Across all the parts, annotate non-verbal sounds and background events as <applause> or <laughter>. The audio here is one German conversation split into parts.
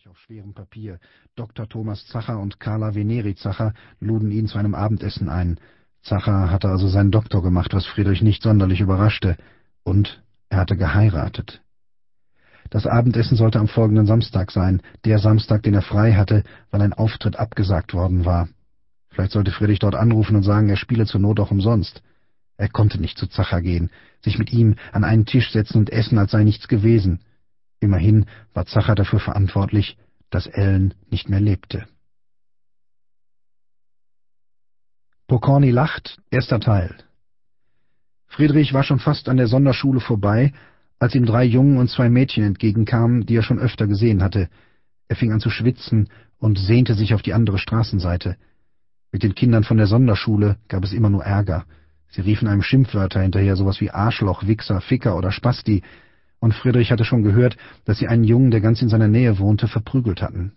Friedrich auf schwerem Papier. Dr. Thomas Zacher und Carla Veneri Zacher luden ihn zu einem Abendessen ein. Zacher hatte also seinen Doktor gemacht, was Friedrich nicht sonderlich überraschte. Und er hatte geheiratet. Das Abendessen sollte am folgenden Samstag sein, der Samstag, den er frei hatte, weil ein Auftritt abgesagt worden war. Vielleicht sollte Friedrich dort anrufen und sagen, er spiele zur Not auch umsonst. Er konnte nicht zu Zacher gehen, sich mit ihm an einen Tisch setzen und essen, als sei nichts gewesen. Immerhin war Zacher dafür verantwortlich, dass Ellen nicht mehr lebte. Pokorny lacht, erster Teil. Friedrich war schon fast an der Sonderschule vorbei, als ihm drei Jungen und zwei Mädchen entgegenkamen, die er schon öfter gesehen hatte. Er fing an zu schwitzen und sehnte sich auf die andere Straßenseite. Mit den Kindern von der Sonderschule gab es immer nur Ärger. Sie riefen einem Schimpfwörter hinterher, sowas wie Arschloch, Wichser, Ficker oder Spasti, und Friedrich hatte schon gehört, dass sie einen Jungen, der ganz in seiner Nähe wohnte, verprügelt hatten.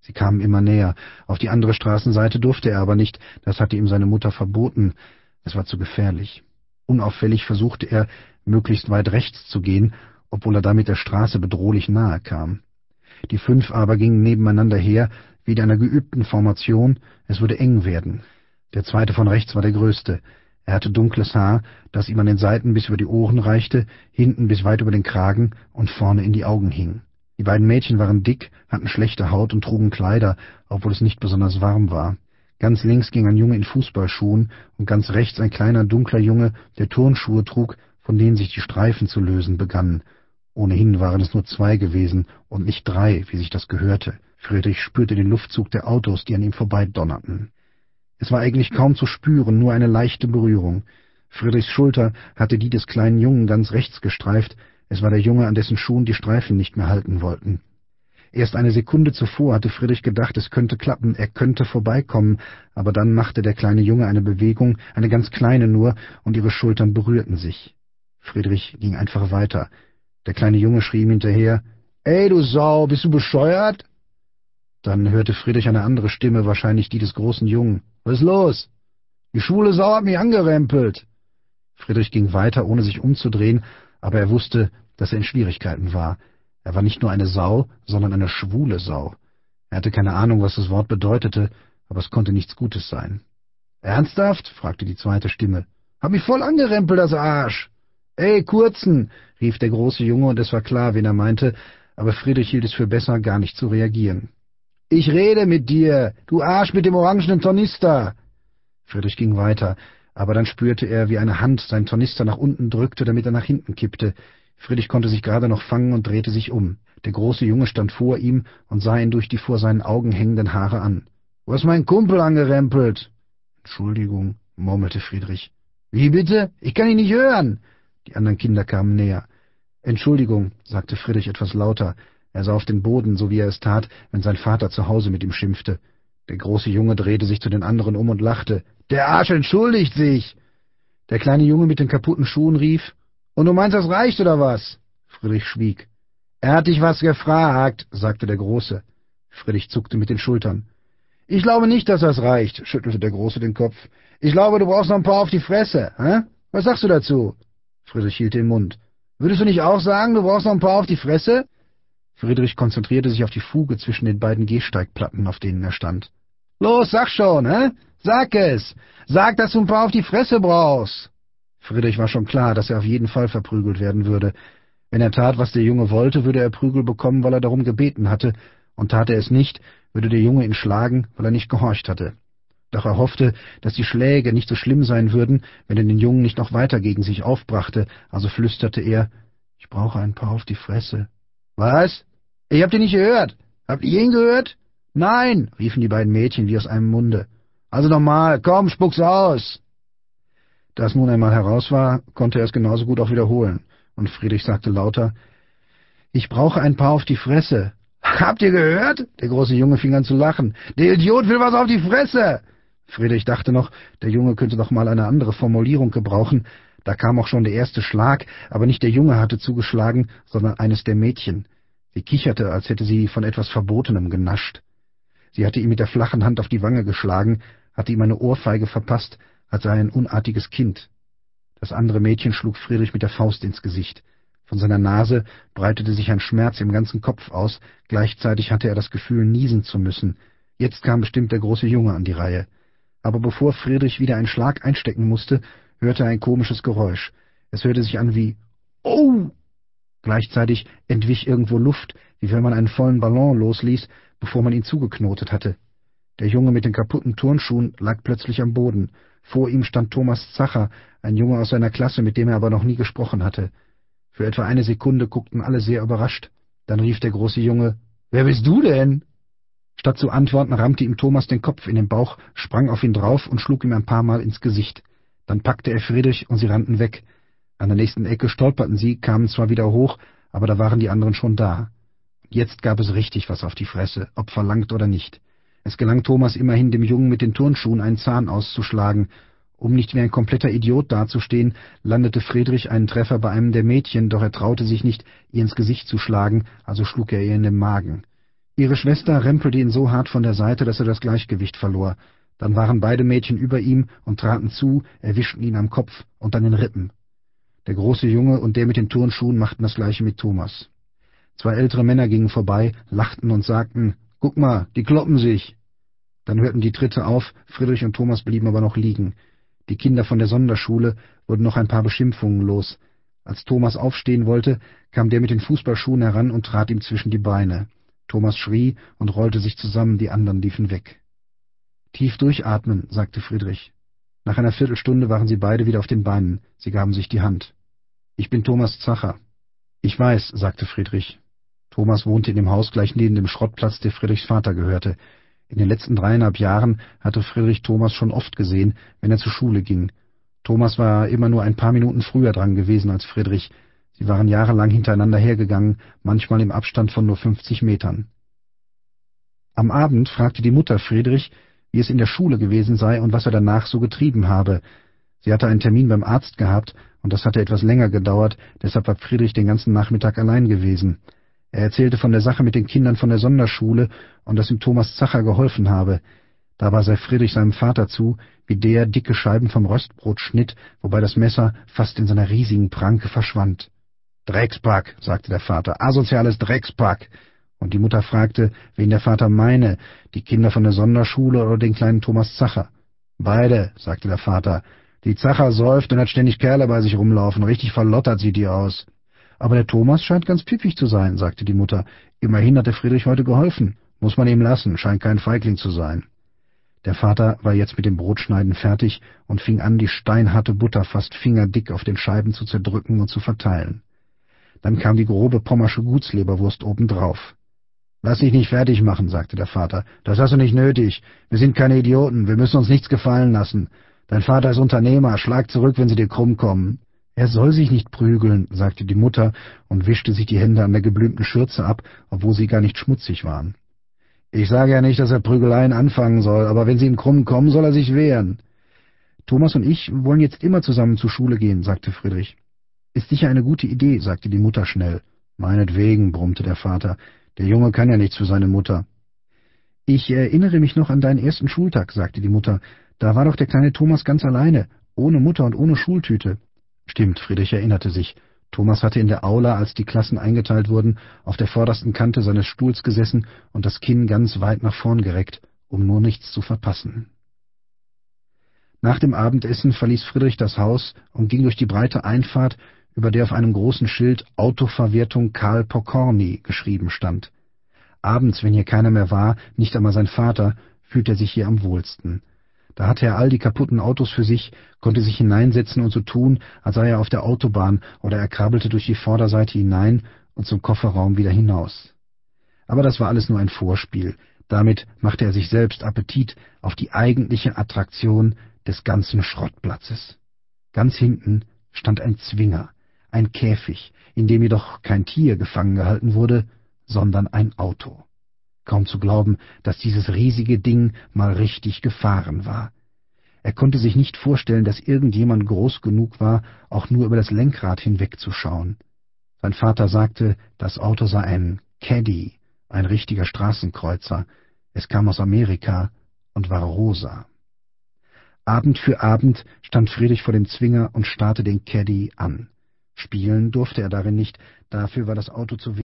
Sie kamen immer näher. Auf die andere Straßenseite durfte er aber nicht, das hatte ihm seine Mutter verboten. Es war zu gefährlich. Unauffällig versuchte er, möglichst weit rechts zu gehen, obwohl er damit der Straße bedrohlich nahe kam. Die fünf aber gingen nebeneinander her, wie in einer geübten Formation, es würde eng werden. Der zweite von rechts war der größte. Er hatte dunkles Haar, das ihm an den Seiten bis über die Ohren reichte, hinten bis weit über den Kragen und vorne in die Augen hing. Die beiden Mädchen waren dick, hatten schlechte Haut und trugen Kleider, obwohl es nicht besonders warm war. Ganz links ging ein Junge in Fußballschuhen und ganz rechts ein kleiner dunkler Junge, der Turnschuhe trug, von denen sich die Streifen zu lösen begannen. Ohnehin waren es nur zwei gewesen und nicht drei, wie sich das gehörte. Friedrich spürte den Luftzug der Autos, die an ihm vorbeidonnerten. Es war eigentlich kaum zu spüren, nur eine leichte Berührung. Friedrichs Schulter hatte die des kleinen Jungen ganz rechts gestreift, es war der Junge, an dessen Schuhen die Streifen nicht mehr halten wollten. Erst eine Sekunde zuvor hatte Friedrich gedacht, es könnte klappen, er könnte vorbeikommen, aber dann machte der kleine Junge eine Bewegung, eine ganz kleine nur, und ihre Schultern berührten sich. Friedrich ging einfach weiter. Der kleine Junge schrie ihm hinterher, »Ey, du Sau, bist du bescheuert?« Dann hörte Friedrich eine andere Stimme, wahrscheinlich die des großen Jungen. Was ist los? Die schwule Sau hat mich angerempelt. Friedrich ging weiter, ohne sich umzudrehen, aber er wusste, dass er in Schwierigkeiten war. Er war nicht nur eine Sau, sondern eine schwule Sau. Er hatte keine Ahnung, was das Wort bedeutete, aber es konnte nichts Gutes sein. Ernsthaft? fragte die zweite Stimme. Hab mich voll angerempelt, das Arsch. Ey, Kurzen, rief der große Junge, und es war klar, wen er meinte, aber Friedrich hielt es für besser, gar nicht zu reagieren. Ich rede mit dir, du Arsch mit dem orangenen Tornister. Friedrich ging weiter, aber dann spürte er, wie eine Hand seinen Tornister nach unten drückte, damit er nach hinten kippte. Friedrich konnte sich gerade noch fangen und drehte sich um. Der große Junge stand vor ihm und sah ihn durch die vor seinen Augen hängenden Haare an. »Wo ist mein Kumpel angerempelt?« »Entschuldigung«, murmelte Friedrich. »Wie bitte? Ich kann ihn nicht hören!« Die anderen Kinder kamen näher. »Entschuldigung«, sagte Friedrich etwas lauter. Er sah auf den Boden, so wie er es tat, wenn sein Vater zu Hause mit ihm schimpfte. Der große Junge drehte sich zu den anderen um und lachte. Der Arsch entschuldigt sich! Der kleine Junge mit den kaputten Schuhen rief. Und du meinst, das reicht, oder was? Friedrich schwieg. Er hat dich was gefragt, sagte der Große. Friedrich zuckte mit den Schultern. Ich glaube nicht, dass das reicht, schüttelte der Große den Kopf. Ich glaube, du brauchst noch ein paar auf die Fresse, hä? Was sagst du dazu? Friedrich hielt den Mund. Würdest du nicht auch sagen, du brauchst noch ein paar auf die Fresse? Friedrich konzentrierte sich auf die Fuge zwischen den beiden Gehsteigplatten, auf denen er stand. Los, sag schon, hä? Sag es! Sag, dass du ein paar auf die Fresse brauchst! Friedrich war schon klar, dass er auf jeden Fall verprügelt werden würde. Wenn er tat, was der Junge wollte, würde er Prügel bekommen, weil er darum gebeten hatte, und tat er es nicht, würde der Junge ihn schlagen, weil er nicht gehorcht hatte. Doch er hoffte, dass die Schläge nicht so schlimm sein würden, wenn er den Jungen nicht noch weiter gegen sich aufbrachte, also flüsterte er, ich brauche ein paar auf die Fresse. Was? Ich hab dich nicht gehört. Habt ihr ihn gehört? Nein, riefen die beiden Mädchen wie aus einem Munde. Also nochmal, komm, spuck's aus. Da es nun einmal heraus war, konnte er es genauso gut auch wiederholen, und Friedrich sagte lauter, ich brauche ein paar auf die Fresse. <laughs> Habt ihr gehört? Der große Junge fing an zu lachen. Der Idiot will was auf die Fresse. Friedrich dachte noch, der Junge könnte doch mal eine andere Formulierung gebrauchen. Da kam auch schon der erste Schlag, aber nicht der Junge hatte zugeschlagen, sondern eines der Mädchen. Sie kicherte, als hätte sie von etwas Verbotenem genascht. Sie hatte ihm mit der flachen Hand auf die Wange geschlagen, hatte ihm eine Ohrfeige verpasst, als sei ein unartiges Kind. Das andere Mädchen schlug Friedrich mit der Faust ins Gesicht. Von seiner Nase breitete sich ein Schmerz im ganzen Kopf aus, gleichzeitig hatte er das Gefühl, niesen zu müssen. Jetzt kam bestimmt der große Junge an die Reihe. Aber bevor Friedrich wieder einen Schlag einstecken musste, hörte er ein komisches Geräusch. Es hörte sich an wie Oh! Gleichzeitig entwich irgendwo Luft, wie wenn man einen vollen Ballon losließ, bevor man ihn zugeknotet hatte. Der Junge mit den kaputten Turnschuhen lag plötzlich am Boden. Vor ihm stand Thomas Zacher, ein Junge aus seiner Klasse, mit dem er aber noch nie gesprochen hatte. Für etwa eine Sekunde guckten alle sehr überrascht. Dann rief der große Junge, »Wer bist du denn?« Statt zu antworten, rammte ihm Thomas den Kopf in den Bauch, sprang auf ihn drauf und schlug ihm ein paar Mal ins Gesicht. Dann packte er Friedrich und sie rannten weg. An der nächsten Ecke stolperten sie, kamen zwar wieder hoch, aber da waren die anderen schon da. Jetzt gab es richtig was auf die Fresse, ob verlangt oder nicht. Es gelang Thomas immerhin, dem Jungen mit den Turnschuhen einen Zahn auszuschlagen, um nicht wie ein kompletter Idiot dazustehen, landete Friedrich einen Treffer bei einem der Mädchen, doch er traute sich nicht, ihr ins Gesicht zu schlagen, also schlug er ihr in den Magen. Ihre Schwester rempelte ihn so hart von der Seite, dass er das Gleichgewicht verlor. Dann waren beide Mädchen über ihm und traten zu, erwischten ihn am Kopf und an den Rippen. Der große Junge und der mit den Turnschuhen machten das gleiche mit Thomas. Zwei ältere Männer gingen vorbei, lachten und sagten, »Guck mal, die kloppen sich!« Dann hörten die Tritte auf, Friedrich und Thomas blieben aber noch liegen. Die Kinder von der Sonderschule wurden noch ein paar Beschimpfungen los. Als Thomas aufstehen wollte, kam der mit den Fußballschuhen heran und trat ihm zwischen die Beine. Thomas schrie und rollte sich zusammen, die anderen liefen weg. Tief durchatmen, sagte Friedrich. Nach einer Viertelstunde waren sie beide wieder auf den Beinen. Sie gaben sich die Hand. Ich bin Thomas Zacher. Ich weiß, sagte Friedrich. Thomas wohnte in dem Haus gleich neben dem Schrottplatz, der Friedrichs Vater gehörte. In den letzten dreieinhalb Jahren hatte Friedrich Thomas schon oft gesehen, wenn er zur Schule ging. Thomas war immer nur ein paar Minuten früher dran gewesen als Friedrich. Sie waren jahrelang hintereinander hergegangen, manchmal im Abstand von nur fünfzig Metern. Am Abend fragte die Mutter Friedrich, wie es in der Schule gewesen sei und was er danach so getrieben habe. Sie hatte einen Termin beim Arzt gehabt, und das hatte etwas länger gedauert, deshalb war Friedrich den ganzen Nachmittag allein gewesen. Er erzählte von der Sache mit den Kindern von der Sonderschule und dass ihm Thomas Zacher geholfen habe. Dabei sei Friedrich seinem Vater zu, wie der dicke Scheiben vom Röstbrot schnitt, wobei das Messer fast in seiner riesigen Pranke verschwand. Dreckspack, sagte der Vater, asoziales Dreckspack. Und die Mutter fragte, wen der Vater meine, die Kinder von der Sonderschule oder den kleinen Thomas Zacher. Beide, sagte der Vater. Die Zacher säuft und hat ständig Kerle bei sich rumlaufen, richtig verlottert sieht die aus. Aber der Thomas scheint ganz pfiffig zu sein, sagte die Mutter. Immerhin hat der Friedrich heute geholfen. Muss man ihm lassen, scheint kein Feigling zu sein. Der Vater war jetzt mit dem Brotschneiden fertig und fing an, die steinharte Butter fast fingerdick auf den Scheiben zu zerdrücken und zu verteilen. Dann kam die grobe pommersche Gutsleberwurst obendrauf. Lass dich nicht fertig machen, sagte der Vater. Das hast du nicht nötig. Wir sind keine Idioten, wir müssen uns nichts gefallen lassen. Dein Vater ist Unternehmer, schlag zurück, wenn sie dir krumm kommen. Er soll sich nicht prügeln, sagte die Mutter und wischte sich die Hände an der geblümten Schürze ab, obwohl sie gar nicht schmutzig waren. Ich sage ja nicht, dass er Prügeleien anfangen soll, aber wenn sie ihm krumm kommen, soll er sich wehren. Thomas und ich wollen jetzt immer zusammen zur Schule gehen, sagte Friedrich. Ist sicher eine gute Idee, sagte die Mutter schnell. Meinetwegen, brummte der Vater. Der Junge kann ja nichts für seine Mutter. Ich erinnere mich noch an deinen ersten Schultag, sagte die Mutter. Da war doch der kleine Thomas ganz alleine, ohne Mutter und ohne Schultüte. Stimmt, Friedrich erinnerte sich. Thomas hatte in der Aula, als die Klassen eingeteilt wurden, auf der vordersten Kante seines Stuhls gesessen und das Kinn ganz weit nach vorn gereckt, um nur nichts zu verpassen. Nach dem Abendessen verließ Friedrich das Haus und ging durch die breite Einfahrt, über der auf einem großen Schild Autoverwertung Karl Pokorny geschrieben stand. Abends, wenn hier keiner mehr war, nicht einmal sein Vater, fühlte er sich hier am wohlsten. Da hatte er all die kaputten Autos für sich, konnte sich hineinsetzen und so tun, als sei er auf der Autobahn, oder er krabbelte durch die Vorderseite hinein und zum Kofferraum wieder hinaus. Aber das war alles nur ein Vorspiel. Damit machte er sich selbst Appetit auf die eigentliche Attraktion des ganzen Schrottplatzes. Ganz hinten stand ein Zwinger, ein Käfig, in dem jedoch kein Tier gefangen gehalten wurde, sondern ein Auto. Kaum zu glauben, dass dieses riesige Ding mal richtig gefahren war. Er konnte sich nicht vorstellen, dass irgendjemand groß genug war, auch nur über das Lenkrad hinwegzuschauen. Sein Vater sagte, das Auto sei ein Caddy, ein richtiger Straßenkreuzer. Es kam aus Amerika und war rosa. Abend für Abend stand Friedrich vor dem Zwinger und starrte den Caddy an. Spielen durfte er darin nicht, dafür war das Auto zu